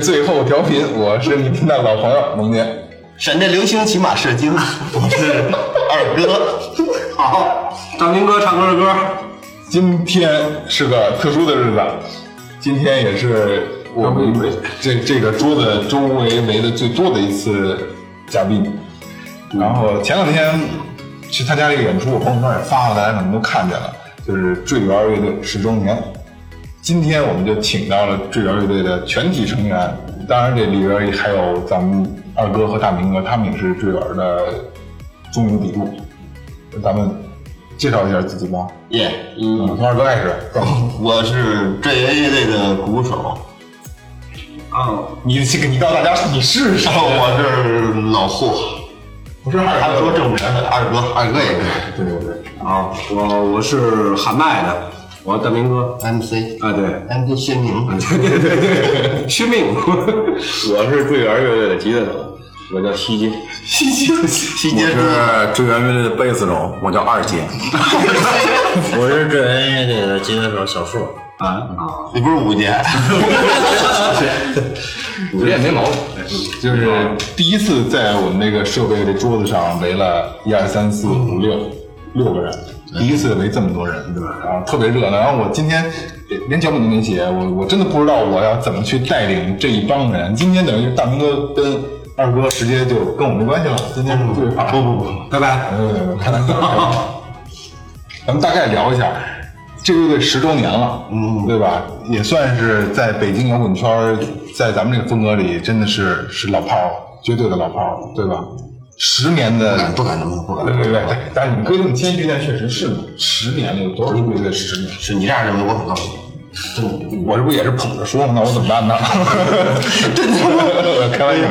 是最后调频，我是你们的老朋友蒙杰。闪电流星骑马射精，我是二哥。好，张明哥唱歌的歌。今天是个特殊的日子，今天也是我们这这个桌子周围围的最多的一次嘉宾。然后前两天去参加一个演出，我朋友圈也发了，大家可能都看见了，就是坠园乐队十周年。今天我们就请到了坠园乐队的全体成员，当然这里边还有咱们二哥和大明哥，他们也是坠园的中流砥柱。咱们介绍一下自己吧。耶，嗯，从二哥开始。我是坠园乐队的鼓手。啊，你这个你告诉大家你是谁？我是老霍，不是二他们说正名的二哥，二哥也是。对对对，啊，我我是喊麦的，我大明哥。MC 啊，对，MC 薛明，对对对，薛明。我是坠园乐队的吉他手，我叫西街。西街西街是是坠园乐队的贝斯手，我叫二金。我是坠园乐队的吉他手小树。啊，你不是五姐？我也没毛病。就是第一次在我们那个设备的桌子上围了一二三四五六六个人，第一次围这么多人，对吧？然后特别热闹。然后我今天连脚本都没写，我我真的不知道我要怎么去带领这一帮人。今天等于是大明哥跟二哥直接就跟我没关系了，今天是对话。不不不，拜拜。咱们大概聊一下，这个乐队十周年了，嗯，对吧？也算是在北京摇滚圈，在咱们这个风格里，真的是是老炮儿，绝对的老炮儿，对吧？十年的，不敢这么说，不敢对对对对，但是你可以这么谦虚，但确实是，十年了，有多少乐队十年？是你这样认为，我可告诉你，真的。我这不也是捧着说吗？那我怎么办呢？真的，开玩笑，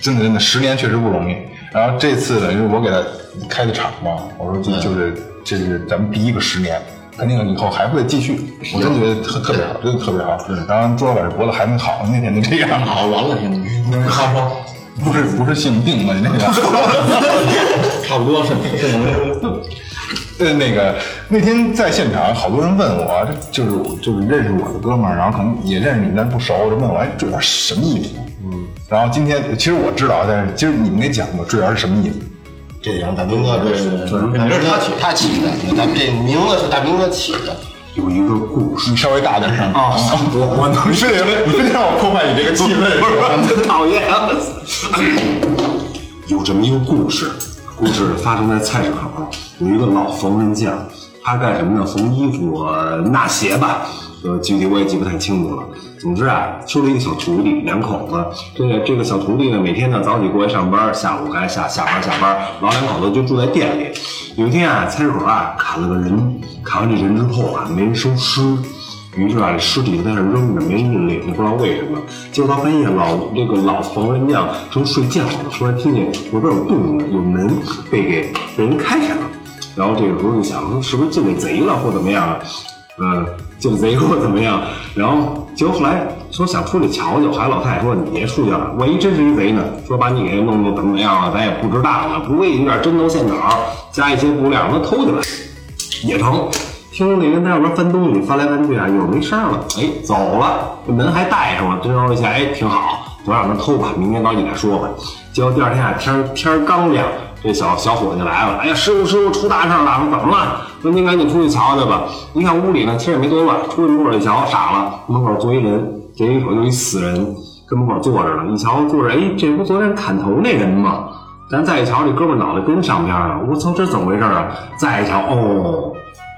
真的真的，十年确实不容易。然后这次等于是我给他开的场嘛，我说就就是这是咱们第一个十年，肯定以后还会继续。我真觉得特特别好，真的特别好。然后朱老板这脖子还没好，那天就这样。好完了，现在 好说，不是不是性病吗？你那个 差不多是。呃，那个那天在现场，好多人问我，这就是就是认识我的哥们儿，然后可能也认识你们，但不熟，就问我，哎，坠园什么意思？嗯，然后今天其实我知道，但是今儿你们给讲过坠园是什么意思？这样，大明哥这是这是他起他起的，咱们这名字是大明哥起的。有一个故事你稍微大点声啊，我我能你非得你非得让我破坏你这个气氛，是吧？真 讨厌。有这么一个故事，故事发生在菜市口，有一个老缝纫匠，他干什么呢？缝衣服、纳鞋吧。呃，具体我也记不太清楚了。总之啊，收了一个小徒弟，两口子。这个这个小徒弟呢，每天呢早起过来上班，下午该下下班下班。老两口子就住在店里。有一天啊，菜市口啊砍了个人，砍完这人之后啊，没人收尸。于是啊，尸体就在那扔着，没人认领，也不知道为什么。结果到半夜，老这个老缝纫匠正睡觉呢，突然听见外边有动静，有门被给被人开开了。然后这个时候就想说，是不是进了贼了或怎么样啊？嗯，就贼或怎么样？然后结果后来说想出去瞧瞧，还有老太太说你别出去了，万一真是一贼呢？说把你给弄弄怎么怎么样了，咱也不知道啊。不为有点针头线脑，加一些布料，让他偷进来也成。听那人在外边翻东西，翻来翻去啊，一会儿没声了，哎，走了，这门还带上了，真揉一下，哎，挺好，就让他偷吧，明天早起再说吧。结果第二天啊，天天刚亮，这小小伙计来了，哎呀，师傅师傅出大事了，怎么了？说您赶紧出去瞧瞧吧。一看屋里呢，其实也没多乱，出去门口一瞧，傻了，门口坐一人，这一口就一死人，跟门口坐着呢。一瞧坐着，哎，这不昨天砍头那人吗？咱再一瞧，这哥们脑袋跟上边了，我操，这怎么回事啊？再一瞧，哦，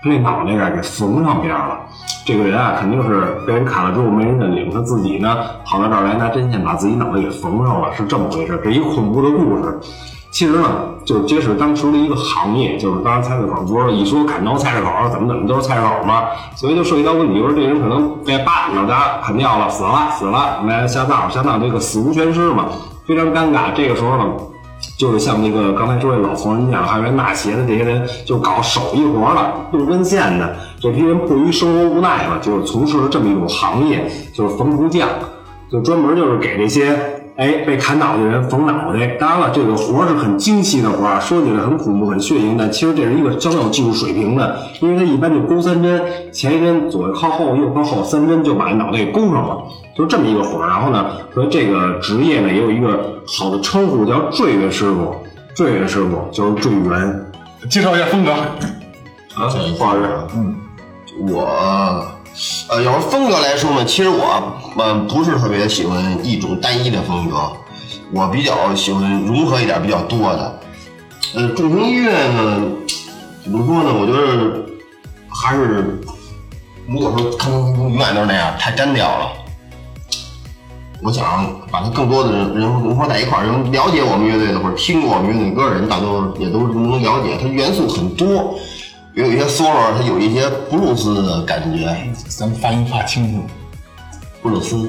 他这脑袋啊给缝上边了。这个人啊，肯定是被人砍了之后没人认领，他自己呢跑到这儿来拿针线把自己脑袋给缝上了，是这么回事。这一恐怖的故事。其实呢，就是揭示当时的一个行业，就是当时菜市口不是一说砍刀菜市口怎么怎么都是菜市口嘛，所以就涉及到问题，就是这人可能被叭脑袋砍掉了，死了死了，来下葬下葬，这个死无全尸嘛，非常尴尬。这个时候呢。就是像那个刚才说的老缝纫匠，还有纳鞋的这些人，就搞手艺活的，用针线的这批人，迫于生活无奈嘛，就是从事了这么一种行业，就是缝补匠，就专门就是给这些哎被砍脑袋的人缝脑袋。当然了，这个活是很精细的活儿，说起来很恐怖、很血腥，但其实这是一个相当有技术水平的，因为他一般就勾三针，前一针左靠后，右靠后，三针就把脑袋给勾上了。就这么一个活儿，然后呢，说这个职业呢也有一个好的称呼，叫坠月师傅。坠月师傅就是坠元。介绍一下风格。啊，画师，嗯，我呃，要是风格来说呢，其实我呃不是特别喜欢一种单一的风格，我比较喜欢融合一点比较多的。呃，重型音乐呢，怎么说呢？我觉得还是如果说吭吭吭永远都是那样，太单调了。我想把它更多的人人融合在一块儿，人了解我们乐队的或者听过我们乐队歌的人，大多也都能了解。它元素很多，有一些 solo，它有一些布鲁斯的感觉。咱们发音发清楚，布鲁斯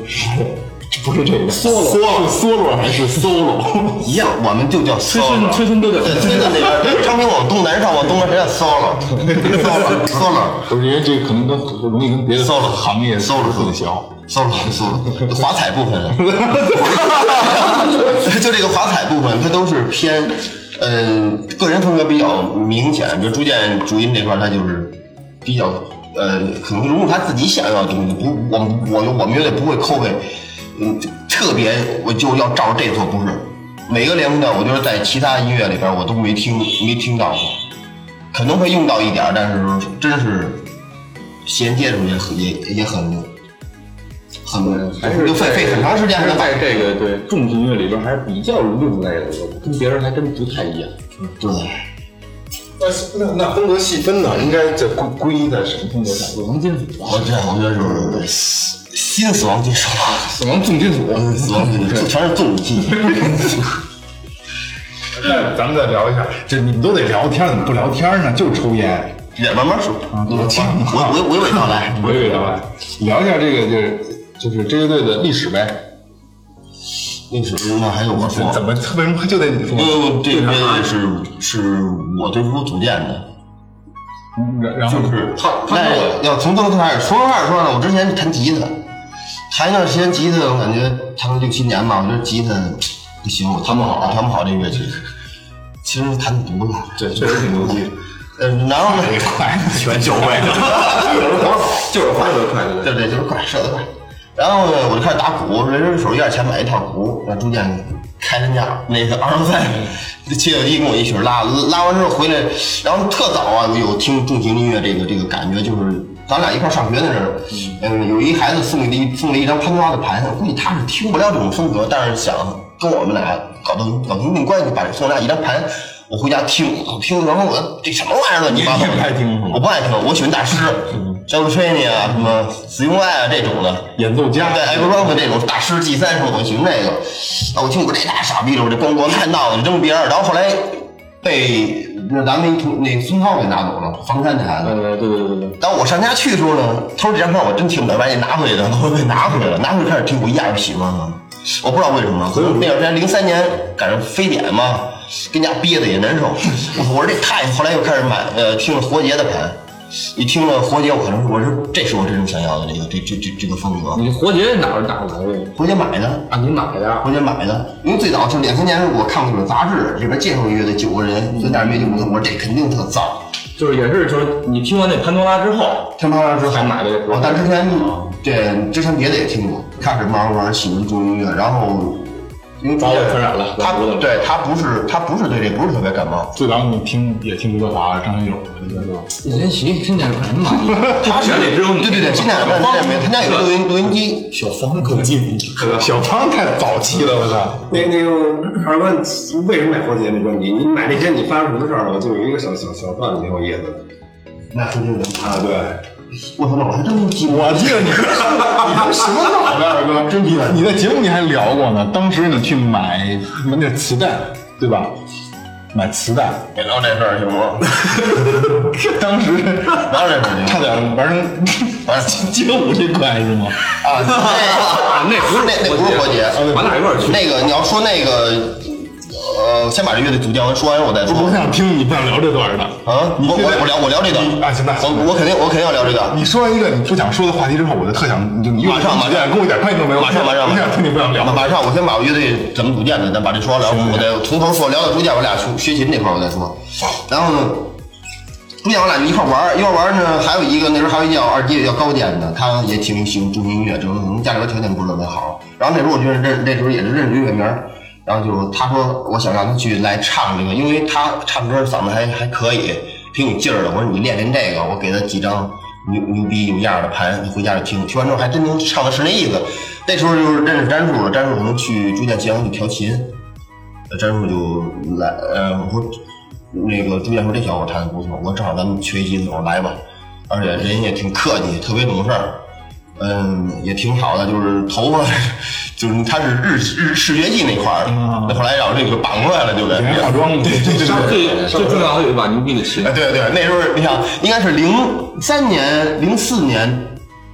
不是这个 solo 是 solo 还是 solo？一样，我们就叫崔 solo 村。崔村都叫对，崔村那边昌平往东南上往东南，谁叫 solo？solo solo 不是因为这可能跟容易跟别的 solo 行业 solo 混淆。solo solo 华彩部分，就这个华彩部分，它都是偏，嗯、个人风格比较明显。就朱建主音这块他，就是比较，呃，可能融入他自己想要的东西。不，我我我们乐队不会抠背，嗯，特别我就要照着这做，不是。每个连风调，我觉得在其他音乐里边我都没听没听到过，可能会用到一点，但是真是衔接出也很也也很很还是就费费很长时间还是在这个对重型乐里边还是比较另类的，跟别人还真不太一样。对。那那那风格细分呢，应该这归归因在什么风格上？死亡金属吧，我这我觉得就是新死亡金属，死亡重金属。死亡金属全是重金属。那咱们再聊一下，这你们都得聊天，怎么不聊天呢？就是抽烟。也慢慢说，我请娓娓娓道来。娓娓道来，聊一下这个就是就是这乐队的历史呗。历史那还有我说，怎么为什么就得你说？因为这个乐队是是我最初组建的，然然后就是他他那要从头开始，从头开始说呢，我之前弹吉他，弹一段时间吉他，我感觉弹了六七年吧，我觉得吉他不行，我弹不好，弹不好这乐器。其实弹的不赖，对，确实挺牛逼。嗯，然后呢，快，全教会。就是快，就是快，对对，就是快，射得快。然后呢，我就开始打鼓，人人手一点钱买一套鼓，然后逐渐开人家那个二十赛切小机跟我一起拉，拉完之后回来，然后特早啊有听重型音乐这个这个感觉，就是咱俩一块上学的时候，嗯，有一孩子送了一送了一张潘多拉的盘，我估计他是听不了这种风格，但是想跟我们俩搞得搞同性关系，把送我俩一张盘。我回家听，我听，然后我这什么玩意儿乱七八糟，你也不爱听是吗我不爱听，我喜欢大师，张吹尼啊，什么死用爱啊这种的，演奏家对，艾格庄的这种大师 G 三什么，我喜欢这个。啊，我听我这大傻逼了，我这咣咣看闹的扔边儿，然后后来被那咱们那同那孙涛给拿走了，房山台的。呃，对对对对对，当我上家去的时候呢，他说这张票我真听不了，把你拿回来的，我给拿回来了，拿回来开始听，我一样喜欢了。我不知道为什么，可能那段时间零三年赶上非典嘛，跟家憋的也难受。我说我说这太，后来又开始买呃听了活结的盘，一听了活结，我可能我说这是我真正想要的这个这这这这个风格。你活结哪儿哪儿来的？活结买的，啊，你买的？活结买的，因为最早是两千年时候我看过一本杂志，里边介绍乐队九个人，分点乐队我说这肯定特燥。就是也是就是你听完那潘多拉之后，听潘多拉之后才买的这我但之前这之前别的也听过，开始慢慢慢慢喜欢重音乐，然后因为把我传染了他对他不是他不是对这不是特别感冒，最早你听也听刘德华、张学友的那个是吧？任贤齐现在可能满意。他是里只有你对对对，现在现在没，他家有个录音录音机，小芳可敬，小芳太早期了，我操！那那个二哥为什么买活结没关系？你买那天你发生什么事儿了？我就有一个小小小段子挺有意思的。那说这个啊，对，我操，那我还真没记过。我记得你你这什么脑袋，二哥？真你你在节目里还聊过呢。当时你去买那磁带，对吧？买磁带，别聊这事儿行不？当时聊这事儿差点玩成 玩街舞这块是吗？啊，那 那不是那那不是活结，咱俩一块儿去。那个你要说那个，呃，先把这乐队组建完说完我再说。我想听你不想聊这段的啊，我我我聊我聊这段啊，行吧我我肯定我肯定要聊这段。你说完一个你不想说的话题之后，我就特想就你马上马上跟我一点关系都没有，马上马上我想听你不想聊。马上，我先把我乐队怎么组建的，咱把这说完了，我再从头说，聊到组建，我俩学学琴那块儿我再说。然后呢，组建我俩就一块玩儿，一块玩儿呢，还有一个那时候还有一叫二弟叫高坚的，他也挺喜欢重音乐，就是可能家里边条件不是特别好。然后那时候我就认那时候也是认识乐名儿，然后就是他说我想让他去来唱这个，因为他唱歌嗓子还还可以，挺有劲儿的。我说你练练这个，我给他几张牛牛逼有样的盘，你回家就听，听完之后还真能唱的是那意思。那时候就是认识詹叔了，詹叔可能去逐渐吉阳去调琴，呃詹叔就来，呃，我说那个逐渐说这小伙弹的不错，我说正好咱们缺一吉他手来吧，而且人也挺客气，特别懂事儿。嗯，也挺好的，就是头发，就是他是日日视觉系那块儿的，那后来让这个绑过来了，就给化妆对对对最最重要的有一把牛逼的琴哎，，对对，那时候你想，应该是零三年、零四年，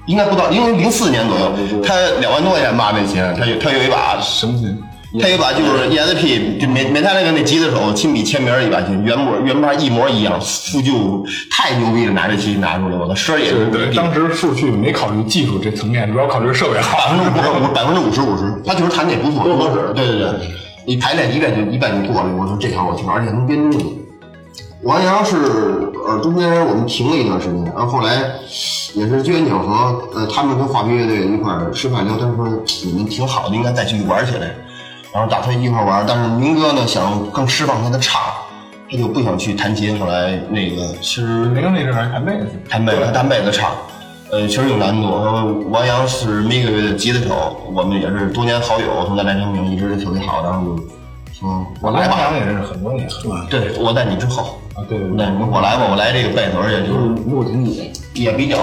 应该不到，因为零四年左右，他两万多块钱吧那琴，他有他有一把，什么琴？他有一把就是 ESP，就美美泰那个那吉他手亲笔签名一把琴，原模原版一模一样，复旧太牛逼了，拿这琴拿出来，我的声儿也是对对，当时数据没考虑技术这层面，主要考虑设备好。百分之五十五，百分之五十五十，他就是弹的也不错，多合适。对对对，你排练一遍就一遍就过了。我说这条我听，而且能编东西。王阳是呃中间我们停了一段时间，然后后来也是机缘巧合，呃他们跟画皮乐队一块吃饭聊天说你们挺好的，应该再去玩起来。然后打算一块玩，但是明哥呢想更释放他的唱，他就不想去弹琴。后来那个其实明哥那阵儿还弹贝斯，弹贝斯，弹贝斯唱，呃，确实有难度。呃王阳是每个月的吉他手，我们也是多年好友，从咱来成名一直特别好，然后就说我来吧。王阳也认识很多年？对，我在你之后。啊，对对对。那我来吧，我来这个贝斯，而且就是录挺你。也比较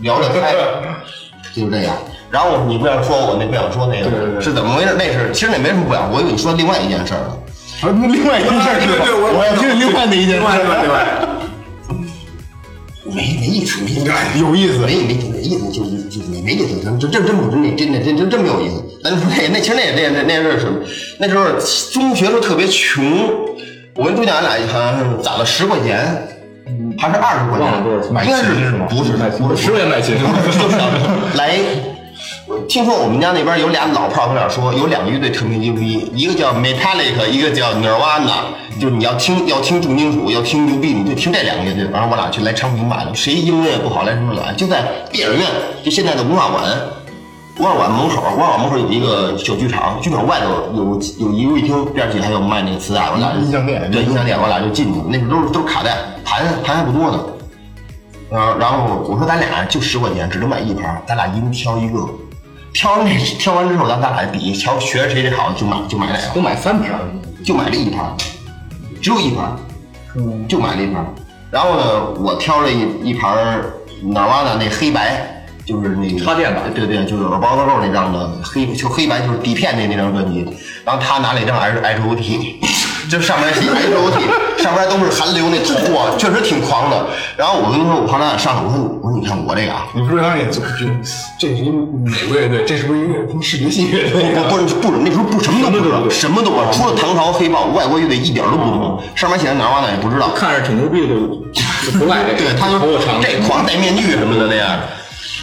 聊得开，就是这样。然后你不想说我那不想说那个对对对是怎么回事？那是其实那没什么不想，我以为你说另外一件事儿呢。另外一件事儿，对对我我要听另外那一件事儿，没没意思，没意思，有意思。没没没意思，就是就是没没意思，真真真真不是那真的真真真没有意思。咱说那那其实那那那那阵是什么？那时候中学时候特别穷，我跟朱家俺俩好像是攒了十块钱，还是二十块钱钱？应该是买琴是吗不是不是十块钱买琴，就是来。我听说我们家那边有俩老炮儿跟俩说，有两个乐队特别牛逼，一个叫 Metallica，一个叫 Nirvana。就是你要听要听重金属，要听牛逼，你就听这两个乐队。然后我俩去来昌平买了，谁音乐不好来什么来，就在电影院，就现在的文化馆。文化馆门口，文化馆门口有一个小剧场，剧场外头有有一卫厅，边儿起还有卖那个磁带，我俩就音像店对音像店，我俩就进去。那时候都是都是卡带，盘盘还不多呢。呃，然后我说咱俩就十块钱，只能买一盘，咱俩一人挑一个。挑那挑完之后，咱咱俩比，瞧学着谁的好就买就买哪个，都买三盘，就买这一盘，只有一盘，就买了一盘。然后呢，我挑了一一盘哪哇的那黑白，就是那个插电版对对，就是耳包子肉那张的黑，就黑白就是底片那那张专辑。然后他拿了一张 H H O T，这上面写 H O T，上面都是韩流那头啊，确实挺狂的。然后我跟他说，我旁边上来，我说我说你看我这个啊，你不是当时也就觉得这是一美国乐队，这是不是一个什么视觉系乐队？不不是不是那时候不什么都不知道，什么都不知道，除了唐朝黑豹，外国乐队一点都不懂。上面写的哪儿哇哪也不知道。看着挺牛逼的，就 不赖这个。对，他就这狂戴面具什么的那样。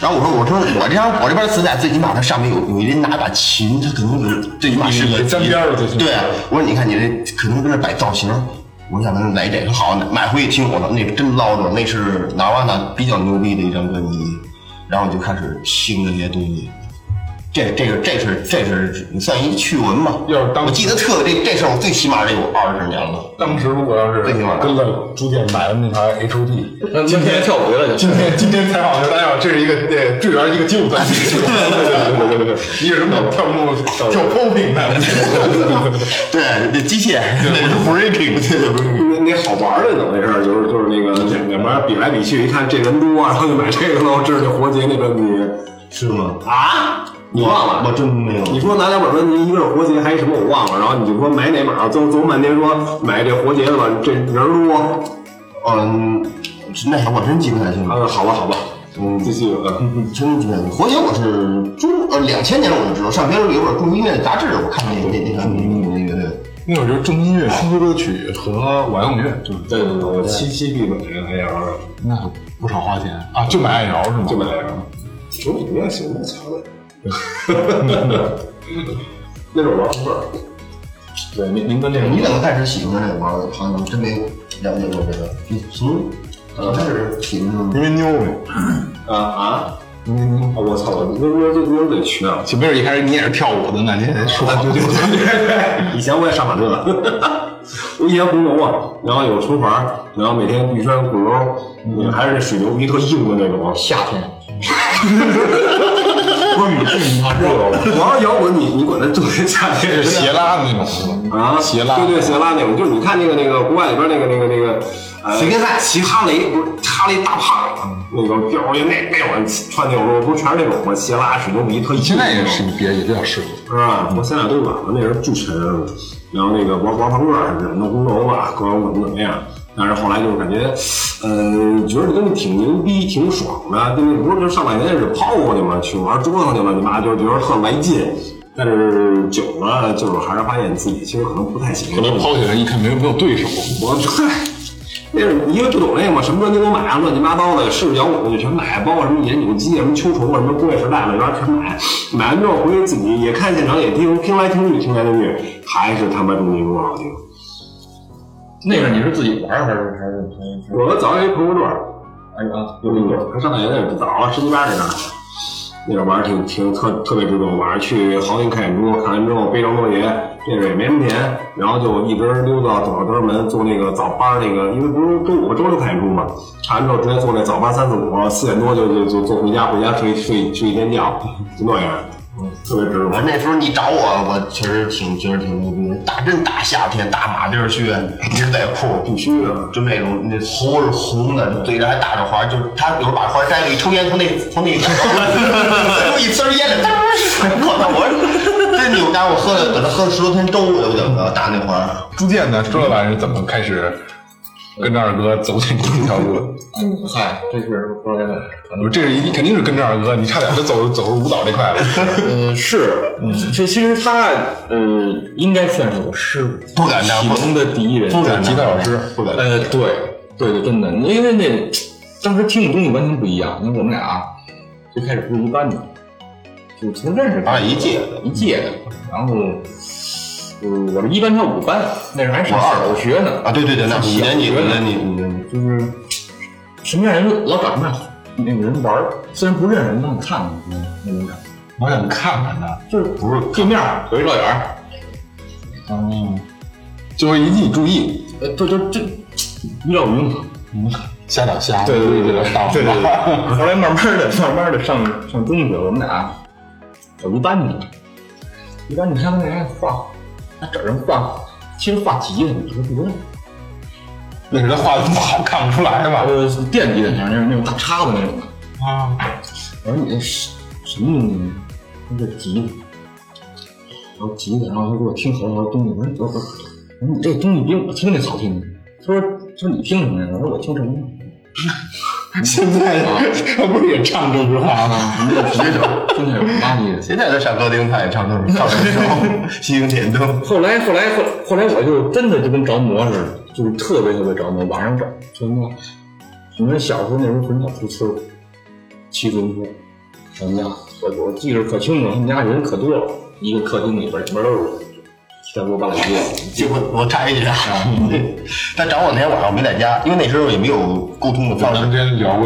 然后我说我说我这张我这边磁带最起码它上面有有一人拿把琴，它可能有最起码是个沾边儿的最起码对啊，我说你看你这可能跟这摆造型。我想能来这个好，买回去听我的那个真捞着，那是哪哇哪比较牛逼的一张专辑，然后就开始听这些东西，这这个这是这是算一趣闻吧。要是当我记得特这这事儿，我最起码得有二十年了。当时如果要是最起码跟了朱建买了那台 H O D，今天跳舞去了就。今天今天采访的时候，大家好，这是一个对队员一个劲舞团体，对对对对对对，一个什么跳木跳 popping 的，对，那机械，那是 breaking。那那好玩的怎么回事？就是就是那个两边比来比去，一看这人多，然后就买这个喽。这是活结那个你是吗？啊？你忘了？我真没有。你说拿两本专辑，一个是活结，还有什么我忘了。然后你就说买哪码，最后最后半天说买这活结的吧，这人多。嗯，那还我真记不太清了。嗯，好吧好吧，嗯，继续嗯。真记不太清楚。活结我是中呃两千年我就知道，上别人有本重音乐杂志，我看那那那个那那乐队。那会儿就是重音乐、轻歌曲和晚用乐，就是对对对，七七必买 I L，那不少花钱啊，就买 I L 是吗？就买 I L。我你也行，那巧了。那种玩味儿。对，您您跟那个你怎么开始喜欢这个玩儿？好像真没了解过这个。你从刚开始喜欢因为妞呗，啊啊！嗯，我操！我我我这有点缺啊。岂不是一开始你也是跳舞的呢？你也说话就对 以前我也上马特，我以前红楼啊，然后有厨房，然后每天必穿裤兜，嗯，还是那水牛皮特硬的那种。夏天，不是你是你怕热了，玩摇滚你你管它做夏天是斜拉的那种？啊，斜拉对对斜拉那种，就是你看那个那个国外里边那个那个那个呃，随便看骑哈雷不是哈雷大胖子，那个貂儿那那种穿那种不是全是那种吗？斜拉水牛皮特硬。现在也是别也比较适合。是吧？我现在都晚了，那人巨沉，然后那个玩玩朋克似的，弄红楼吧，各种怎么怎么样。但是后来就是感觉，呃，觉得真的挺牛逼，挺爽的。就是，不是就上半年是抛过去嘛，去玩折腾去了，你妈就是觉得特来劲。但是久了，就是还是发现自己其实可能不太行。可能抛起来一看没有没有对手，我嗨，那是因为不懂那个嘛，什么专辑都买啊，乱七八糟的，是摇滚就全买，包括什么研究机、什么秋虫啊、什么工业时代的，然后全买。买完之后回去自己也看现场，也听，听来听去，听来听去，还是他妈重金属好听。那个你是自己玩还是还是还是？我早有一朋友段儿，哎呀，有那个，他上大学那早了，十七八那阵儿，那阵儿玩儿挺挺特特别值得。晚上去豪林看演出，看完之后背张多爷，这个也没什么钱，然后就一直溜到走到德胜门坐那个早班那个，因为不是周五和周六看演出嘛，看完之后直接坐那早班三四五，四点多就就就就回家，回家睡睡睡一天觉，就那样，嗯，特别值得。我那时候你找我，我确实挺觉得挺牛逼的。大真大夏天，大马丁靴，牛仔裤，必须的。就那种那头是红的，嘴上还打着花，就是他有时候把花摘了，一抽烟从那从那个 就一丝儿烟了，我操！我 真牛家我，喝了搁那喝了十多天粥，有怎么着打那花？朱建呢，说老板是怎么开始跟着二哥走进这条路的？嗯，嗨，这是后来的，可能这是一肯定是跟着二哥，你差点就走走入舞蹈这块了。呃 是，嗯，这其实他呃应该算是我师傅，不敢当启蒙的第一人，不敢当吉他老师不敢当呃，对对对，真的，因为那当时听的东西完全不一样，因为我们俩最开始不是一班的，就从认识啊一届的一届的，然后。呃，我是一班，他五班，那时候还上小学呢啊，对对对，那五年级，五年级，五年级。就是什么样人老找什么样那个人玩儿，虽然不认识，但看看那那种感觉，我想看看他，就是不是对面儿有一照眼儿，嗯，就会引起注意，呃，这这这一照云嘛，瞎打瞎，对对对对大对对对。后来慢慢的、慢慢的上上中学，我们俩有一班的，一班你看那人画，他找人画，其实画急了，你说不用。那是他画的不好，看不出来吧？呃，电吉他那种那种大叉子那种的。啊，我说你这什什么东西呢？他说这吉他，然后吉他，然后他给我听好多好多东西。我说我我我说你这东西比我听的好听。他说他说你听什么呀？我说我听什么？现在他不是也唱这句话吗？你这学者听起来有妈逼的。现在在上歌厅，他也唱歌，唱这首西行点灯。后来后来后后来我就真的就跟着魔似的，就是特别特别着魔，晚上找什么？你们小时候那时候很少出村儿，骑自行车上家，我我记得可清楚，他们家人可多了，一个客厅里边里边都是七大锅八大街。结果我插一句啊，他找我那天晚上我没在家，因为那时候也没有沟通的方式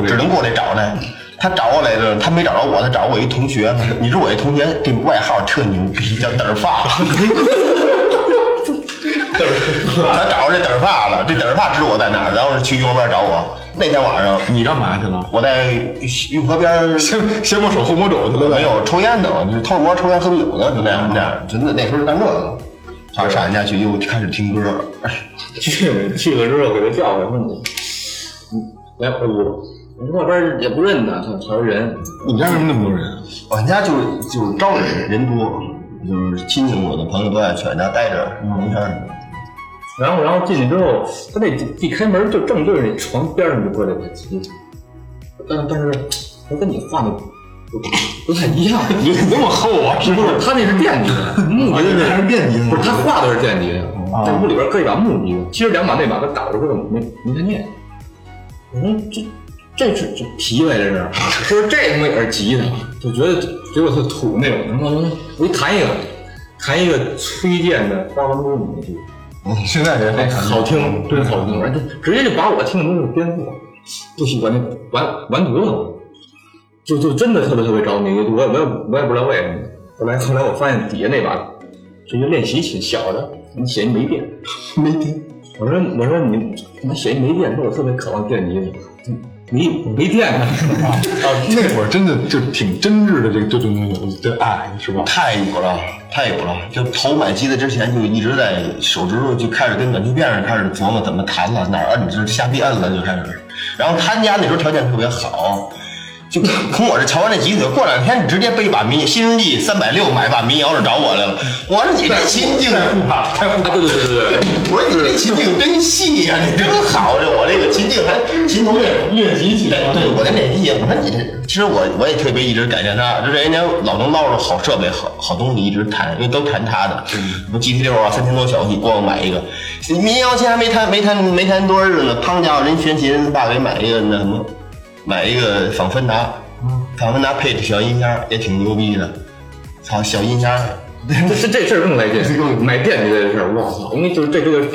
只能过来找他。他找我来着，他没找着我，他找我一同学。你知道我一同学这外号特牛逼，叫嘚儿发。他找着这嘚儿发了，这嘚儿发知道我在哪儿，然后去右边找我。那天晚上你干嘛去了？我在运河边儿先先摸手后摸肘去了呗？没有抽烟呢，就是偷着摸抽烟喝酒呢，就那样那样，真的那时候就干这个。上上人家去又开始听歌，去去了之后给他叫回来，问你，嗯，来回屋，我说外边也不认得，他他说人，你们家为什么那么多人？我们家就是就是招人人多，就是亲戚我的朋友都爱去俺家待着，没事儿。然后然后进去之后，他那一开门就正对着那床边上就搁这个吉他，但但是他跟你画的不不太一样，你那么厚啊？是不是？他那是电吉他，木吉他还是电吉他不是他画的是电吉他，在屋里边搁一把木吉他，其实两把那把他倒着根本没没看见。我说这这是这皮呗，这是，说这他妈也是吉他，就觉得结果特土那种。然后我一弹一个，弹一个崔健的《花房中女》，现在也还，好听，真好听，而且直接就把我听的东西颠覆了，不喜欢那完完犊子了，就就真的特别特别着迷，我也我也我也不知道为什么。后来后来我发现底下那把这个练习琴小的，你写一没电，没电。我说我说你他妈写一没电，说我特别渴望电吉他，没没电呢，那会儿真的就挺真挚的，这个这种的爱是吧？太有了，太有了！就头买机子之前就一直在手指头就开始跟暖气片上开始琢磨怎么弹了，哪儿摁就瞎逼摁了就开始。然后他家那时候条件特别好，就从我这瞧完这吉他，过两天你直接背一把民新世纪三百六买把民谣就找我来了。我说你这心境，啊对对对对对，我说你这琴境真细呀、你真好，这我这个琴境还琴头练练习起来，对我在练习。我说你这，其实我我也特别一直感谢他，就是人家老能捞着好设备、好好东西一直弹，因为都弹他的，什么 GT 六啊、三千多小戏，光我买一个民谣琴还没弹没弹没弹多少日子呢，胖家伙人学琴，爸给买一个那什么，买一个仿芬达，仿芬达配的小音箱也挺牛逼的，操小音箱。这这这事儿更来劲，买电吉他这事儿，我操！因为就是这这个，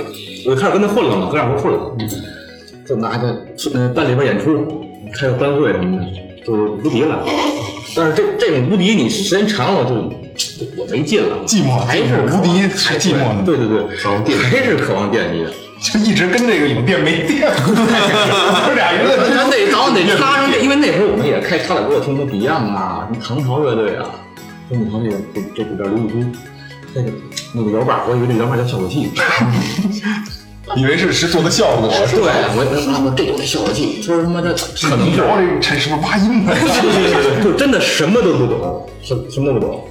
我开始跟他混了嘛，跟两头混了，就拿着呃办里边演出，开个班会什么的，就是无敌了。但是这这种无敌，你时间长了就就也没劲了，寂寞还是无敌还是寂寞呢对对对，还是渴望电吉他。就一直跟这个有电没电，这俩人咱得早晚得插上这，因为那会儿我们也开插了歌，听过 Beyond 啊，什么唐朝乐队啊，就你看那个这这里边刘宇君，那个那个摇把，我以为这摇把叫效果器。以为是是做的效果，是对，吧？我我我这就是效果器，说他妈的可能是，我这这是不是挖音呢？对对对对，就真的什么都不懂，什什么都不懂。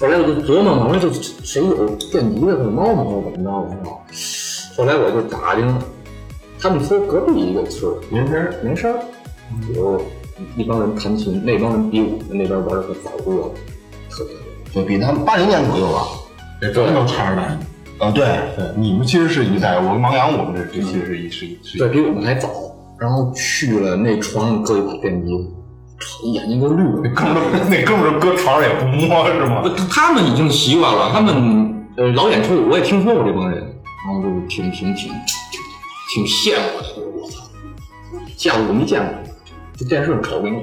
后来我就琢磨嘛，我说这谁有电吉他的猫吗？或者怎么着？我说，后来我就打听，他们村隔壁一个村儿，没事儿没事儿，有一帮人弹琴，那帮人比我们那边玩的可早多了，特别就比他们八零年左右吧。这都能插着来。啊，对，对，你们其实是一代，我跟王阳，我们这这其实是一是一是对比我们还早。然后去了那床上搁一把电吉他，眼睛都绿了。那哥们儿，那哥们儿搁床上也不摸是吗？他们已经习惯了，他们呃老演出，我也听说过这帮人，然后就挺挺挺挺羡慕的。我操，见过我没见过，就电视上瞅见过。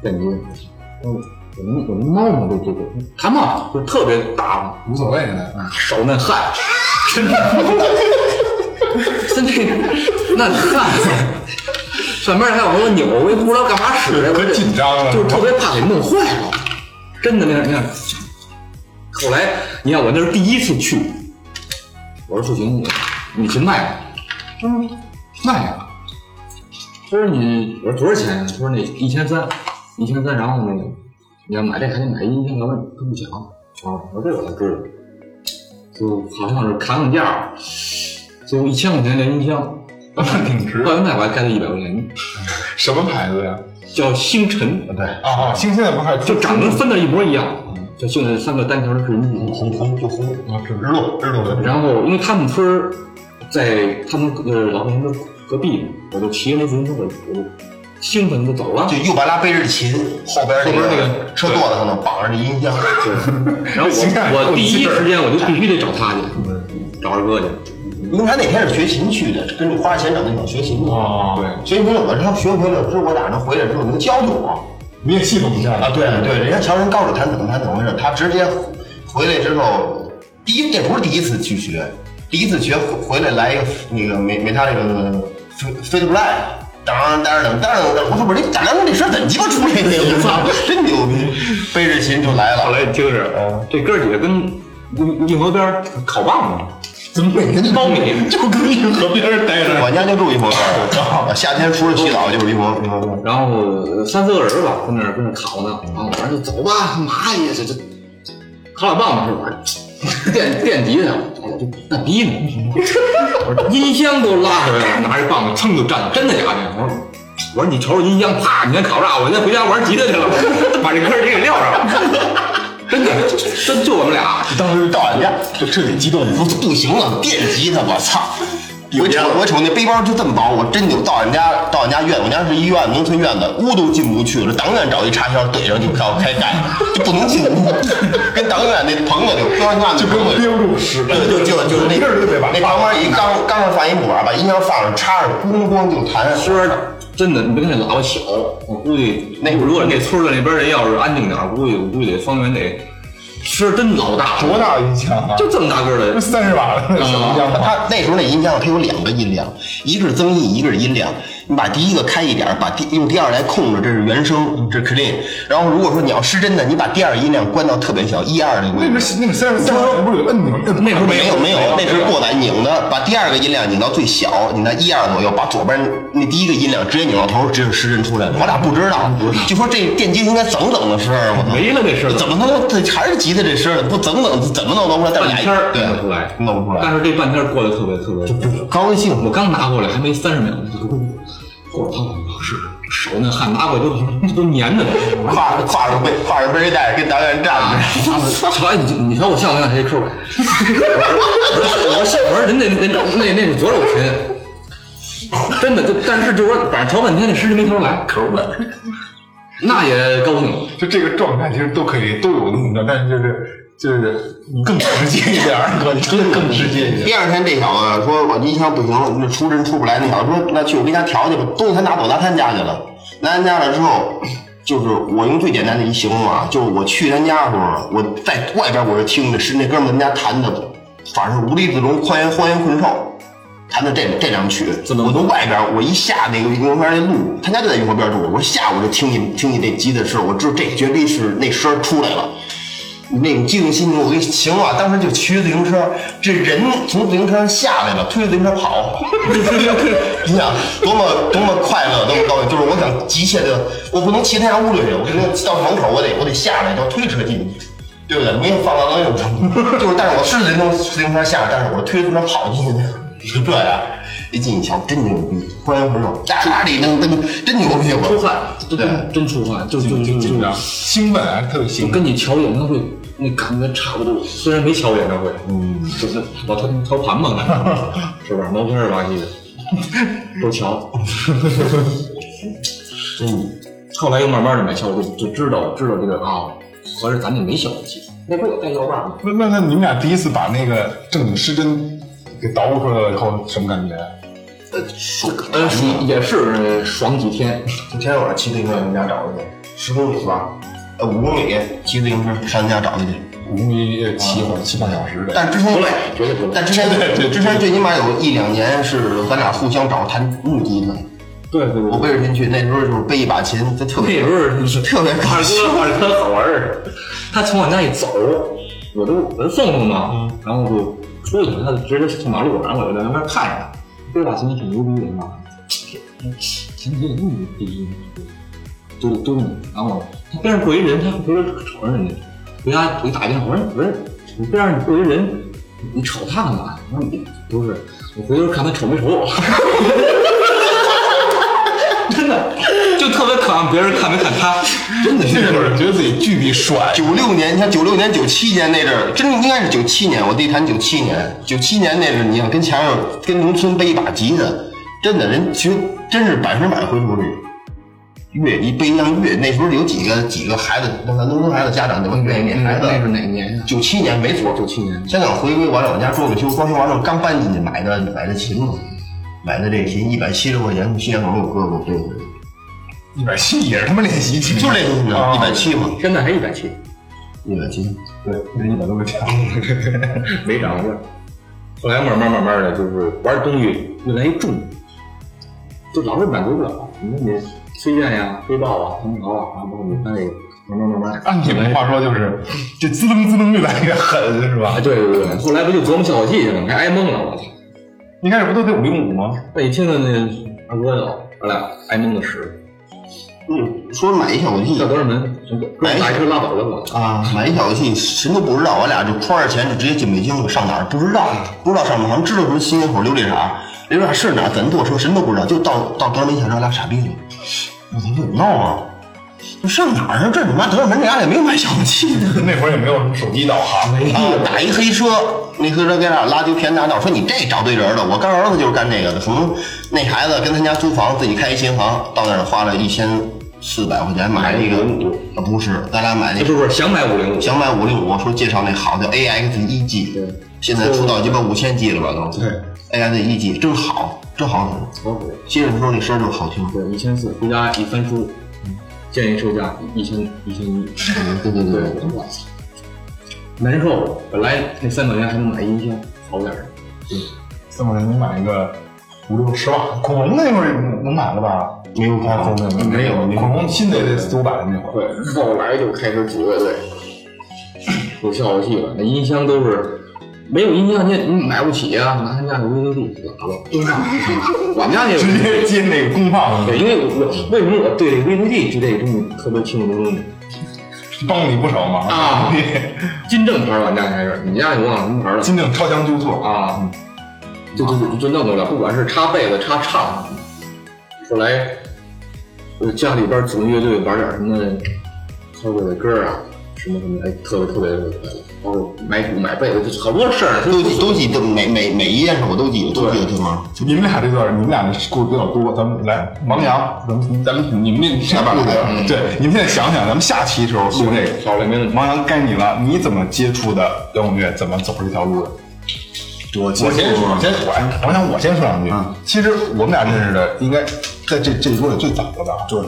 电吉他，嗯，我们我们猫嘛，这这个弹嘛就特别大方，无所谓的。啊，手那汗，真的，真的那汗，上面还有个钮，我也不知道干嘛使的，可紧张了就特别怕给弄坏了，真的那样那样。后来你看我那是第一次去，我说不行，你你去卖吧，嗯，卖呀。他说你，我说多少钱？他说那一千三，一千三，然后那个你要买这还得买音箱，要不然他不抢。啊，我说这我才知道。就好像是砍砍价，就一千块钱连音箱，挺值。到现在我还开了一百块钱，什么牌子呀？叫星辰，对，啊，星现在不还就长得分的一模一样，就就那三个单条的是人民红红就红，啊，是日落日落。然后因为他们村儿在他们呃老年的隔壁嘛，我就骑着那自行车，我兴奋就走了就。右边拉背着琴，后边后边那那个车座子上头绑着那音箱。然后我 我第一时间我就必须得找他去，找二哥去。因为他那天是学琴去的，跟着花钱找那种学琴的。哦对，学琴我他学回来之后，我俩能回来之后，能教教我你也系统一下啊？对对，人家乔人高手弹怎么弹怎么回事，他直接回来之后，第一这不是第一次去学，第一次学回回来来一个那个没没他这个飞飞得不赖。当当当当当！我说不是你当当这声怎鸡巴出来的？我操，真牛逼！背着琴就来了。后来你听着，这哥几个跟运运河边儿烤棒子，怎么每天就苞米就跟运河边儿待着？我家就住一河边儿，夏天除了洗澡就是一河一河边儿。然后三四个人吧，跟那儿跟那儿烤呢，然后我说就走吧，干嘛呀？这这烤俩棒子是吧？垫垫底下，哎呀，就那逼呢？我说音箱都拉出来了，拿着棒子噌就站，真的假的？我说我说你瞅瞅音箱，啪，你先烤炸，我先回家玩吉他去了，把这歌儿给撂上了。真的，真就我们俩，当时到俺家就彻底激动了。不不行了，电吉他，我操！我瞅我瞅那背包就这么薄，我真就到俺家到俺家院，我家是医院农村院子，屋都进不去了，党院找一插销怼上就要开盖，就不能进屋，跟党院那棚子里边上就跟我憋不住使就就就就那一个人就得把那旁边一刚刚上放一木板，把音箱放上插上，咣咣就弹。声儿真的你别看那喇叭小，我估计那如果那村儿的那边人要是安静点儿，估计我估计得方圆得声真老大，多大的音箱啊？就这么大个儿的，三十瓦的 那小音箱吗？它那时候那音箱它有两个音量，一个是增益，一个是音量。你把第一个开一点，把第用第二来控制，这是原声，这是 clean。然后如果说你要失真的，你把第二音量关到特别小，一二那个那个那个三十三十不是有摁钮？摁那时候没有没有，那是过来拧的，把第二个音量拧到最小，拧到一二左右，把左边那第一个音量直接拧到头，直接失真出来了。我俩不知道，就说这电机应该整整的声儿，我操，没了这声儿怎么能这还是吉他这声儿？不整整怎么弄弄出来？半天儿对弄不出来，弄不出来。但是这半天儿过得特别特别高兴，我刚拿过来还没三十秒，我过了好是手那汗拿过来都都粘着呢。挎挎着背挎着背带跟导演站着。瞧你你瞧我像不像这扣？我说像，我说人那那那那是左手琴，真的就但是就是说，反正调半天那时间没调出来，口儿了，那也高兴。就这个状态其实都可以都有那么着，但是就是就是更直接一点，哥，你真的更直接一点。第二天这小子说我音箱不行了，那出真出不来。那小子说那去我跟家调去吧，东西他拿走拿他家去了。拿他家了之后，就是我用最简单的一形容啊，就是我去他家的时候，我在外边我是听的是那哥们儿们家弹的，反正是无地自容，荒原荒原困兽。弹的这这两曲，我从外边，我一下那个运河边那路，他家就在运河边住。我下午就听见听见这鸡的声，我知道这绝对是那声出来了。那种激动心情，我给你形容啊，当时就骑着自行车，这人从自行车上下来了，推着自行车跑，你想多么多么快乐，多么高兴，就是我想急切的，我不能骑他家屋里去，我肯定到门口我得我得下来，要推车进去，对不对？没有放到能有就是，但是我是人从自行车下来，但是我推着自行车跑进去的，就这样。一进一瞧，真牛逼！欢迎回首，家里噔噔，真牛逼！我出汗，对真真出汗，就就就就紧张、兴奋啊，特别兴奋。就跟你瞧眼他会那感觉差不多，虽然没瞧演唱会，嗯，就是老调调盘嘛，是不是？毛片儿吧唧的，都瞧。嗯后来又慢慢的买票，就就知道知道这个啊，合着咱就没小气，那不有带腰把吗？那那那你们俩第一次把那个正经失真给捣鼓出来了以后，什么感觉？呃，爽，呃也是爽几天。今天晚上骑自行车上家找去，十公里吧，呃五公里骑自行车上家找去。五公里骑会儿七八小时的。但之前不累绝对不累但之前之前最起码有一两年是咱俩互相找弹木吉他，对对我背着琴去，那时候就是背一把琴，这特别那时候是特别高二兴。哥二哥好玩儿，他从我家一走，我都我就送送嘛，然后就出去了，他就直接从马路，然后我就在那边看着他，背把琴挺牛逼的嘛，琴琴那么牛逼，都都你，然后他边上过一人，他回头瞅着人家，回家我一打电话，我说我说你边上过一人，你瞅他干嘛？我说你不是，我回头看他瞅没瞅我。真的，就特别渴望别人看没看他，真的那会儿觉得自己巨逼帅，九六年，你看九六年、九七年那阵儿，真应该是九七年，我弟谈九七年，九七年那阵儿，你想跟墙上跟农村背一把吉他，真的人学真是百分之百回头率。乐一背上乐，那时候有几个几个孩子，那个农村孩子家长就愿意给孩子。那是哪年呀？九七年没错，九七年香港回归完了，我家装个修，装修完了刚搬进去，买的买的琴嘛，买的这琴一百七十块钱，从新街口给我哥给我背回来，一百七也是他妈练习琴，就这东西啊一百七嘛，现在还一百七，一百七。对，那一百多块钱。没涨过。后来慢慢慢慢的，就是玩东西越来越重，就老是满足不了。你说你崔健呀、飞豹啊、唐朝啊，然后你看这个慢慢慢慢。按你们话说，就是这滋楞滋楞越来越狠，是吧啊，？对对对，后来不就琢磨效果器去了吗？还挨蒙了，我操！一开始不都得五零五吗？那你听听那二哥的，咱俩挨蒙的使，嗯，说买一小游戏到多少门？买一车拉走了，我操！啊，买一小游戏什么都不知道，我俩就揣着钱就直接进北京了，上哪儿不知道，不知道上哪儿，好像知道什么新街口琉璃厂，琉璃厂是哪儿，怎么坐车，什么都不知道，就到到德胜门下车，俩傻逼了。我操，怎么闹啊？这上哪儿啊？这你妈德胜门这俩也没有卖效果器的。那会儿也没有什么手机导航，啊，打一黑车，那黑车给俩拉丢偏大道，说你这找对人了。我干儿子就是干这个的，可能那孩子跟他家租房，自己开一新房，到那儿花了一千四百块钱买了一个，啊不是，咱俩买那不是不是，想买五零五，想买五零五，说介绍那好叫 AX 一 G，现在出到鸡巴五千 G 了吧都？对，AX 一 G 真好，真好使。好使。接着说那声儿就好听。对，一千四，回家一翻书，建议售价一千一千一。对对对，我操，难受。本来那三百元还能买音箱，好点儿。三百块钱能买一个五六十万。恐龙那会儿能买了吧？没有开封的没有恐龙新的也得四五百的那会儿。对，后来就开始组乐队，有效果器了，那音箱都是没有音箱你也你买不起啊，拿他家的 VCD 打了，都上。我们家也有直接接那个功放，对，因为我为什么我对这个 VCD 对这个东西特别情有独钟呢？帮你不少忙啊金正牌儿我们家还是，你家有忘了什么牌儿了？金正超强纠错，啊，就就就就弄得了，不管是插贝斯、插唱，后来我家里边组乐队玩点什么 cover 的歌啊，什么什么，哎，特别特别特别快乐。买鼓、买被子，就好多事儿都记都记得每每每一件事我都记得，都记得对吗？你们俩这段，你们俩的故事比较多，咱们来王阳，咱们咱们你们那下半来，对，你们现在想想，咱们下期时候录这个，好嘞，没问题。王阳该你了，你怎么接触的摇滚乐？怎么走这条路的？我我先说，我先我我想我先说两句。其实我们俩认识的应该在这这一桌里最早的吧？对，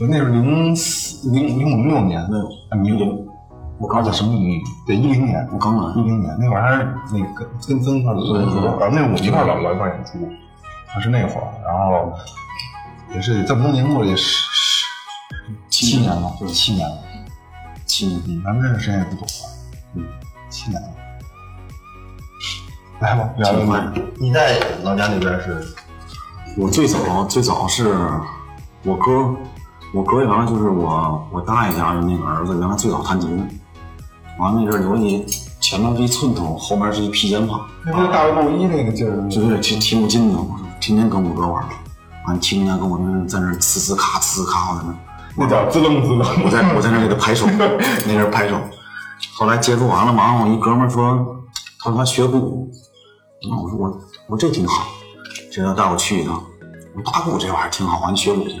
那是零四零零五零六年，没有，零零，我告诉你什么零零？对，一零年，我刚来一零年，那会儿还是那个跟曾一块儿演出，然后那会儿我们一块儿老老一块儿演出，还是那会儿，然后也是这么多年过了也十十七年了，对，七年了，七年，嗯咱们认识时间也不短了，嗯，七年了。来吧，聊聊你。你在老家那边是我最早最早是我哥，我哥原来就是我我大爷家的那个儿子，原来最早弹琴，完了那阵儿有一前面是一寸头，后面是一披肩膀，那大卫鲍伊那个劲儿，就是挺挺有劲的，我说天天跟我哥玩儿，完听见跟我那在那儿呲呲咔呲咔的呢，那叫滋楞滋楞。我在我在那给他拍手，那阵儿拍手。后来接触完了，完了我一哥们儿说，他说他学鼓，那我说我我这挺好，这要带我去一趟。我说打鼓这玩意儿挺好，完学鼓去。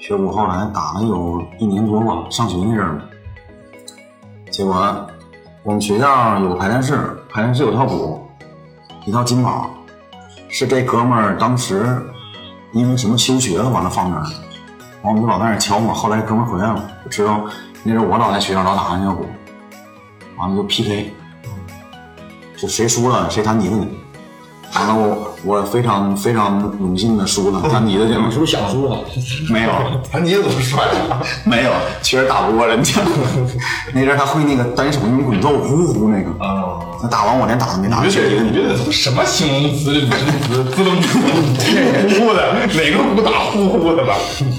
学鼓后来打了有一年多吧，上学那阵儿，结果我们学校有个排练室，排练室有套鼓，一套金宝，是这哥们儿当时因为什么休学了，完了放那儿了。我们就老在那敲嘛。后来哥们回来了，我知道那时候我老在学校老打那小鼓，完了就 PK，就谁输了谁弹吉他去。完了我我非常非常荣幸的输了，弹吉他去了你。是不是想输了？没有，弹吉他多帅啊！没有，其实打不过人家。那阵儿他会那个单手那种滚奏，呼呼那个。啊，他打完我连打都没打。你觉得你觉得什么形容词、名词，滋楞滋楞、呼呼的，哪个鼓打呼呼的吧？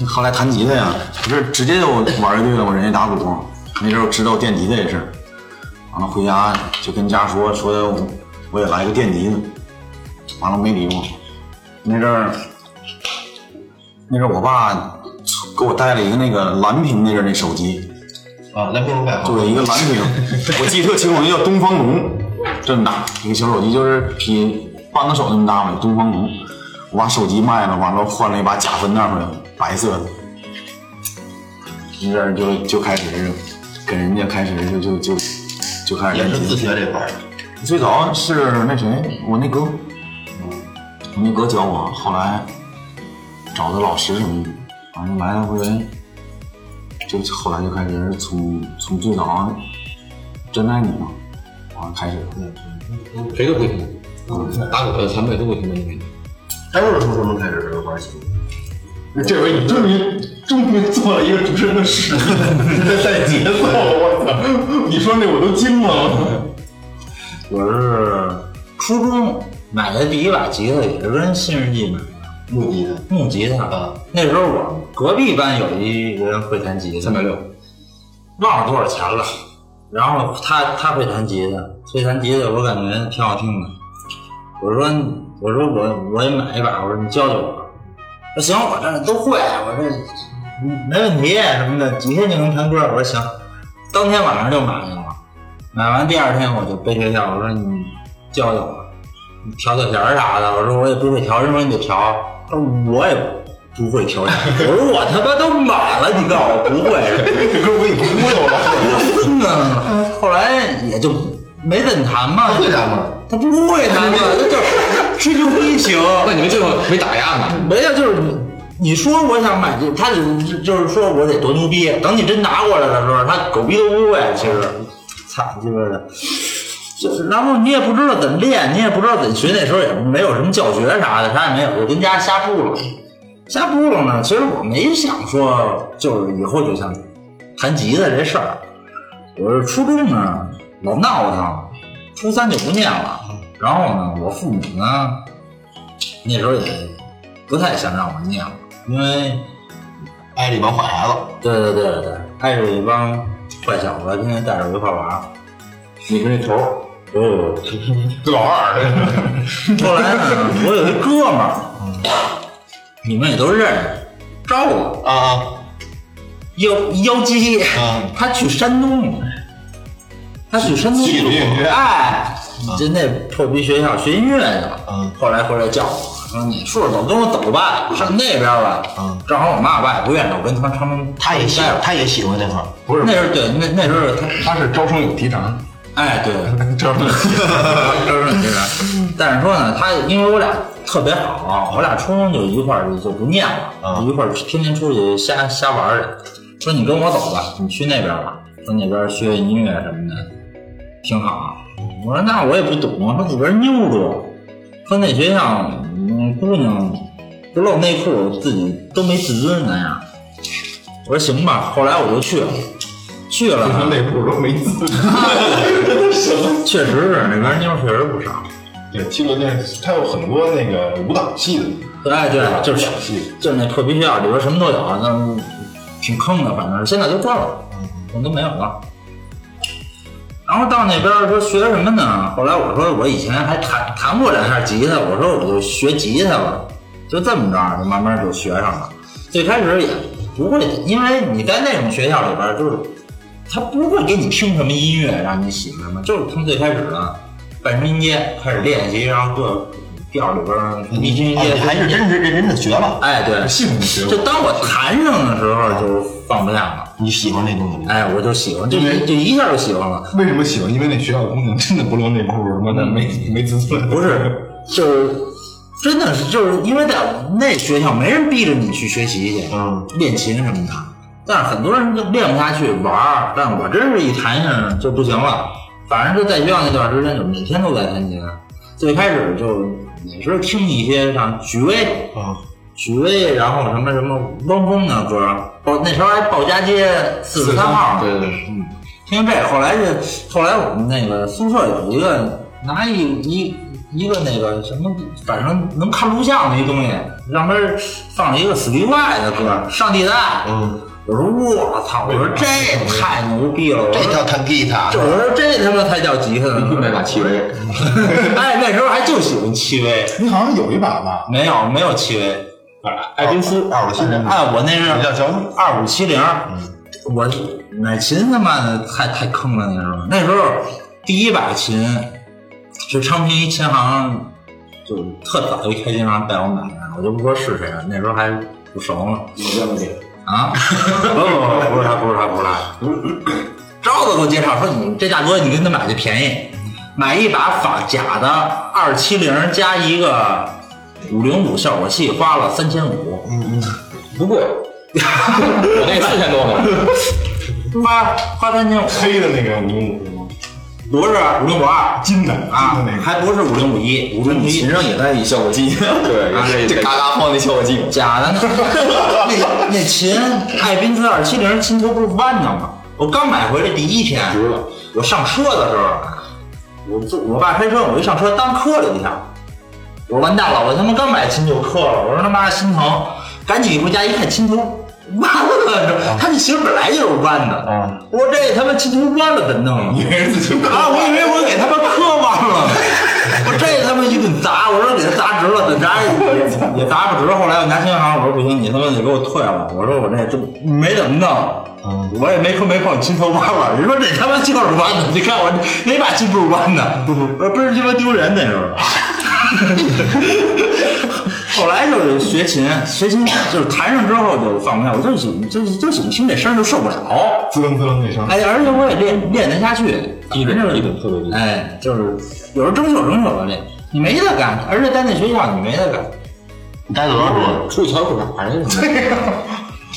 后来弹吉他呀，不是直接就玩乐队了，我人家打鼓。那时候知道电吉他这事儿，完了回家就跟家说说我我也来个电吉他，完了没理我。那阵儿那阵儿我爸给我带了一个那个蓝屏那阵儿那手机，啊，蓝屏盖好就。有一个蓝屏，我记得特清楚，那叫东方龙，这么大一个小手机，就是比半个手那么大吧，东方龙。我把手机卖了，完了换了一把假分袋回来，白色的，那阵儿就就开始跟人家开始就就就就开始也是自学这块儿。最早是那谁，我那哥，我那哥教我，后来找的老师什么的，反正来来回回，就后来就开始从从最早真爱你嘛，完了开始，谁都会听，打狗的前辈都会听这个。他又是从什么开始玩起？这回你终于终于做了一个主持人的使命，在带节奏，我操！你说那我都惊了。我是初中买的第一把吉他，也是跟新世纪买的木吉他。木吉他。啊那时候我隔壁班有一个人会弹吉他，三百六，忘了多少钱了。然后他他会弹吉他，会弹吉他，我感觉挺好听的。我说我说我我也买一把，我说你教教我。说行，我这都会，我这没问题什么的，几天就能弹歌。我说行，当天晚上就买去了。买完第二天我就背学校，我说你教教我，你调调弦儿啥的。我说我也不会调，什么你得调。他说我也不会调弦。我说我他妈都买了，你告诉我不会。哥我给你忽悠了。嗯，后来也就没怎弹嘛。会弹吗？他不会弹嘛，他就吹牛逼行。那你们最后没打压吗？没有，就是你你说我想买这，他就就是说我得多牛逼。等你真拿过来的时候，他狗逼都不会。其实，操鸡巴的，就是然后你也不知道怎么练，你也不知道怎么学。那时候也没有什么教学啥的，啥也没有，就跟家瞎扑噜。瞎扑噜呢，其实我没想说，就是以后就想弹吉他这事儿。我是初中呢老闹腾，初三就不念了。然后呢，我父母呢那时候也不太想让我念了，因为挨着一帮坏孩子。对对对对对，挨着一帮坏小子，天天带着我一块玩。你是那头儿，哦，老二。后来呢，我有一哥们儿，你们也都认识，赵子啊啊！妖妖姬，啊他去山东，他去山东去音乐哎，就那破逼学校学音乐去了。嗯后来回来叫我说：“你顺着走，跟我走吧，上那边吧。”嗯正好我妈我爸也不愿意，我跟他他们他也喜，欢他也喜欢那块儿。不是那时候对，那那时候他他是招生有提成，哎对，招生有提成。都是这个。但是说呢，他因为我俩特别好，我俩初中就一块儿就不念了，啊一块儿天天出去瞎瞎玩儿去。说你跟我走吧，你去那边吧，说那边学音乐什么的挺好。我说那我也不懂，我说里边妞多，说那学校嗯姑娘不露内裤，自己都没自尊那样。我说行吧，后来我就去了，去了呢。内部都没字。确实是那边妞确实不少。对，七六店它有很多那个舞蹈系的，对哎对，就是就是那破逼学校里边什么都有，那挺坑的，反正现在都断了，嗯，都没有了。然后到那边说学什么呢？后来我说我以前还弹弹过两下吉他，我说我就学吉他吧，就这么着就慢慢就学上了。最开始也不会，因为你在那种学校里边就是他不会给你听什么音乐让你喜欢什么，就是从最开始的半声音阶开始练习，然后各调里边离心音阶，还是认真认真的学了。哎，对，系统学就当我弹上的时候就放不下了，你喜欢这东西，哎，我就喜欢，就就一下就喜欢了。为什么喜欢？因为那学校的姑娘真的不露内裤，什么的没没自尊。不是，就是真的是就是因为在那学校没人逼着你去学习去，嗯，练琴什么的，但是很多人就练不下去玩儿，但我真是一弹上就不行了。反正就在学校那段时间，就每天都在弹琴。最开始就也是听一些像许巍，啊，许巍，然后什么什么汪峰的歌，报那时候还报家街四十三号呢，对对对。嗯，听这，后来是后来我们那个宿舍有一个拿一一一个那个什么，反正能看录像的一东西，上面放了一个史蒂外的歌，上帝的爱，嗯，我说我操，我说这太牛逼了，这叫弹吉他这，我说这他妈才叫吉他呢，那把戚薇，哎，那时候还就喜欢戚薇，你好像有一把吧？没有没有戚薇。爱宾斯二五七零，哎，我那是比较交通二五七零，我买琴他妈的太太坑了，那时候那时候第一把琴是昌平一琴行，就特早一开琴行带我买的，我就不说是谁了，那时候还不熟呢。你这么点，啊，啊，不不不，不是他，不是他，不是他。招子给我介绍说，你这大哥你跟他买就便宜，买一把仿假的二七零加一个五零五效果器，花了三千五，嗯嗯不贵，我那个四千多呢。花花三千五，黑的那个五零五？不是五零五二金的啊还不是五零五一，五零五一琴上也带一效果器，对 啊这嘎嘎放那效果器。假的呢。那那琴，爱宾斯二七零琴头不是弯的吗？我刚买回来第一天，我上车的时候，我坐我爸开车，我一上车当磕了一下，我说完蛋了，我他妈刚买琴就磕了，我说他妈心疼，赶紧回家一看琴头。弯了，他那鞋本来就是弯的。我说这他妈琴头弯了怎么弄 啊？我以为我给他们磕弯了，我这他妈一顿砸，我说给他砸直了，砸也也砸不直。后来我拿新行，我说不行，你他妈得给我退了。我说我这这没怎么弄，我也没磕没碰，琴头弯了。你说这他妈就是弯的，你看我哪把琴不是弯的？我说倍儿鸡巴丢人那时候。后来就是学琴，学琴就是弹上之后就放不下，我就喜就就喜欢听这声儿就受不了。滋楞滋楞那声。哎，而且我也练练得下去，一本就是一本特别厉害哎，就是有时候争宿争宿的练，你没得干，而且在那学校你没得干，你待多长时间？出去瞧裤衩去。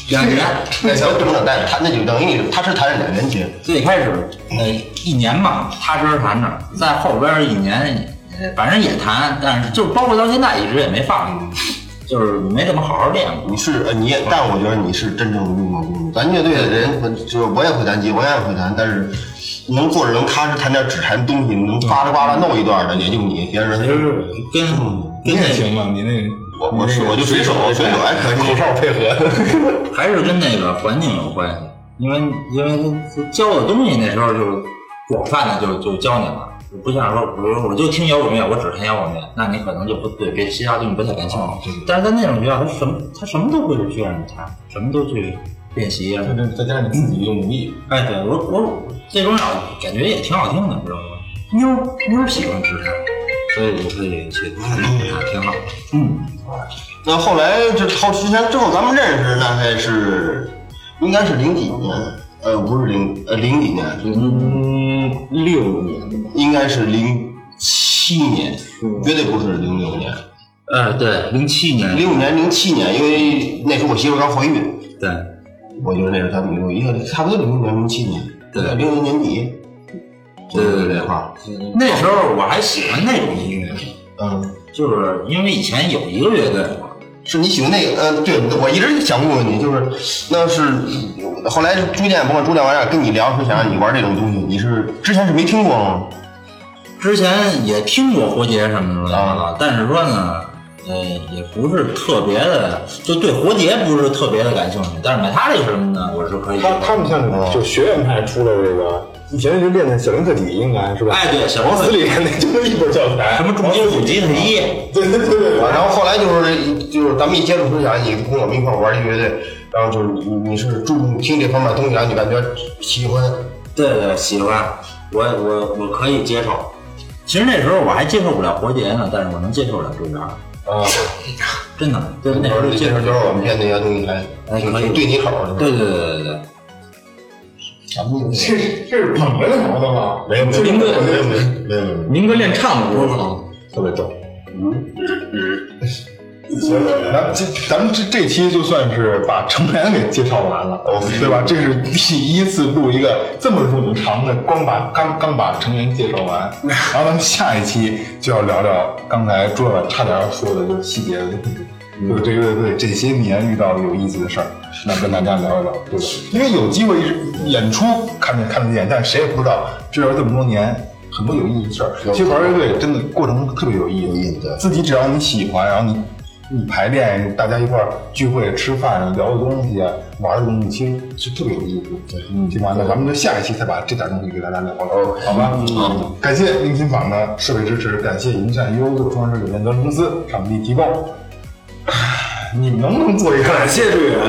两年，那行，这么能待着，他那就等于你他是弹了两年琴。最开始呃一年嘛踏实弹着，在后边一年呃反正也弹，但是就包括到现在一直也没放，就是没怎么好好练过。你是呃你也，但我觉得你是真正用功工。咱乐队的人，就是我也会弹吉，我也会弹，但是能坐着能踏实弹点指弹东西，能呱啦呱啦弄一段的也就你，别人其实跟你跟那也行嘛，你那我我是我就随手，随手还可以。口哨配合。还是跟那个环境有关系，因为因为教的东西那时候就广泛的就就教你了，不像说，比如我就听摇滚乐，我只听摇滚乐，那你可能就不对别其他东西不太感兴趣。但是在那种学校，他什么他什么都会去让你弹，什么都去练习啊。再加上你自己又努力，哎，对我我最重要感觉也挺好听的，知道吗？妞妞喜欢直弹，所以就可以去弹，挺好。嗯，那后来这好之前之后咱们认识，那还是应该是零几年，呃，不是零呃零几年，零六年吧。应该是零七年，绝对不是零六年。呃，对，零七年，零五年、零七年，因为那时候我媳妇刚怀孕，对。我觉得那时候咱们有一个差不多零五年、零七年，对零零年底，对对对这块儿，那时候我还喜欢那种音乐，嗯，就是因为以前有一个乐队嘛，是你喜欢那个？呃，对，我一直想问问你，就是那是后来逐渐，甭管朱建玩意儿跟你聊，说想让你玩这种东西，你是之前是没听过吗？之前也听过活结什么的啊，但是说呢，呃，也不是特别的，就对活结不是特别的感兴趣，但是买他这个什么呢，我是可以。他他们像就学院派出了这个，以前就练的小林克己，应该是吧？哎，对，小王子里练那就是一本教材，什么重金属吉他一，对对对对。然后后来就是就是咱们一接触之前，你跟我们一块玩一乐队，然后就是你你是注重听这方面东西，然后你感觉喜欢，对对，喜欢，我我我可以接受。其实那时候我还接受不了活结呢，但是我能接受了周边儿，啊，真的，对那时候就接受就是我们练那些东西还哎可以挺挺对你口对对。对对对对对。这这是捧着聊的吗？没有没有林哥没有没有没有没有。明哥练唱的时候特别逗，行，咱这咱们这这期就算是把成员给介绍完了，对吧？这是第一次录一个这么冗长的，光把刚刚把成员介绍完，然后咱们下一期就要聊聊刚才桌子差点要说的就是细节的问题。就是这个乐队这些年遇到有意思的事儿，那跟大家聊一聊，对吧？因为有机会演出看得看得见，但谁也不知道这边这么多年很多有意义的事儿。其实玩乐队真的过程特别有意义，有意思对自己只要你喜欢，然后你你排练，大家一块儿聚会吃饭聊的东西，玩的东西，其实是特别有意思。对，嗯，行吧，那咱们就下一期再把这点东西给大家聊聊，好吧？嗯，感谢明琴坊的设备支持，感谢银善优的装饰有限责任公司场地提供。你们能不能做一个感谢队员？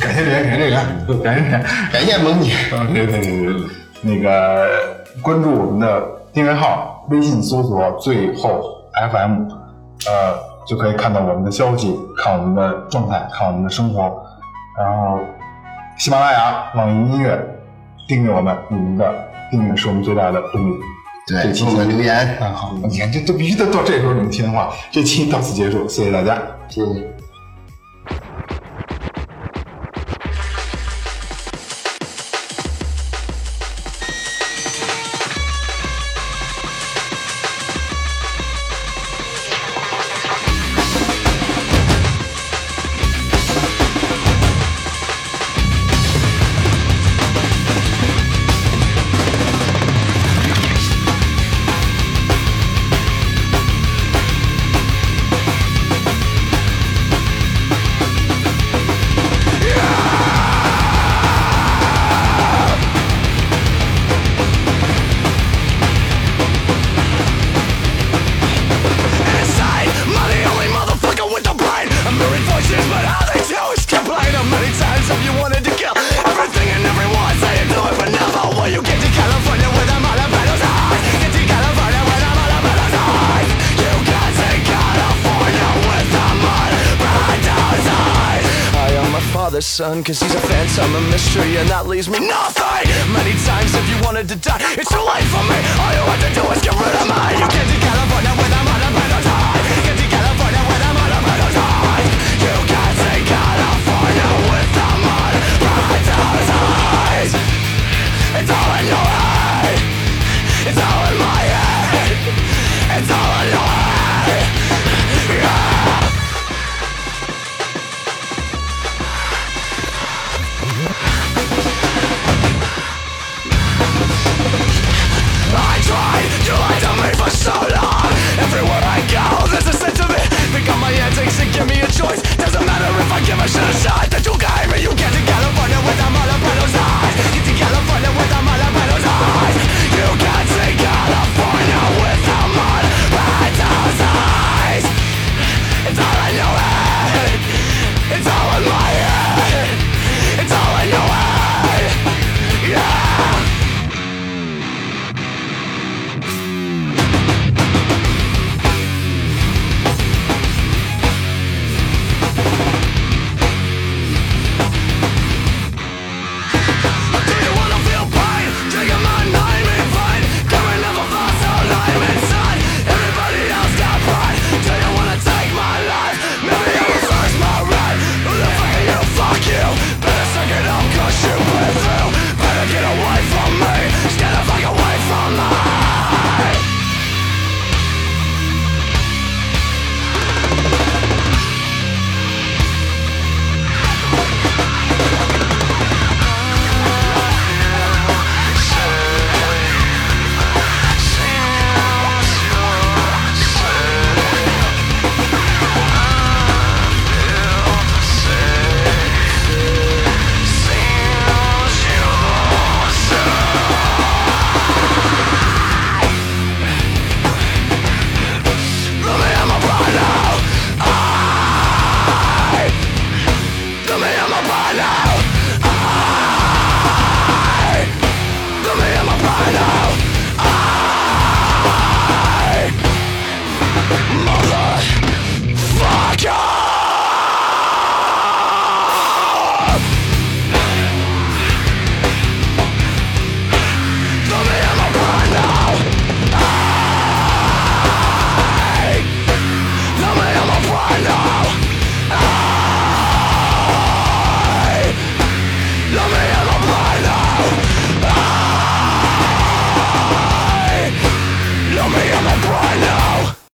感谢感谢，感谢感谢队员。感谢蒙对对对对，那个关注我们的订阅号，微信搜索最后 FM，呃，就可以看到我们的消息，看我们的状态，看我们的生活。然后喜马拉雅、网易音乐订阅我们，你们的订阅是我们最大的动力。对，这期给我们留言，啊，好，你看这都必须得到这时候你们听的话。这期到此结束，谢谢大家。谢谢。Father's son, cause he's a phantom, a mystery, and that leaves me nothing. Many times if you wanted to die, it's too late for me. All you have to do is get rid of me. You get to California with a Malabanos eyes. Get to California with a Malabanos eyes. You can't say California with a Malabanos eyes. It's all in your head. It's all in my head. It's all in your head. Everywhere I go, there's a sense of it. Pick up my antics and give me a choice. Doesn't matter if I give a shit a shot That you gave me, you get to California with a Malabanos eyes Get to California with a Malabanos eyes You can't see California with a Malabanos eyes. It's all in your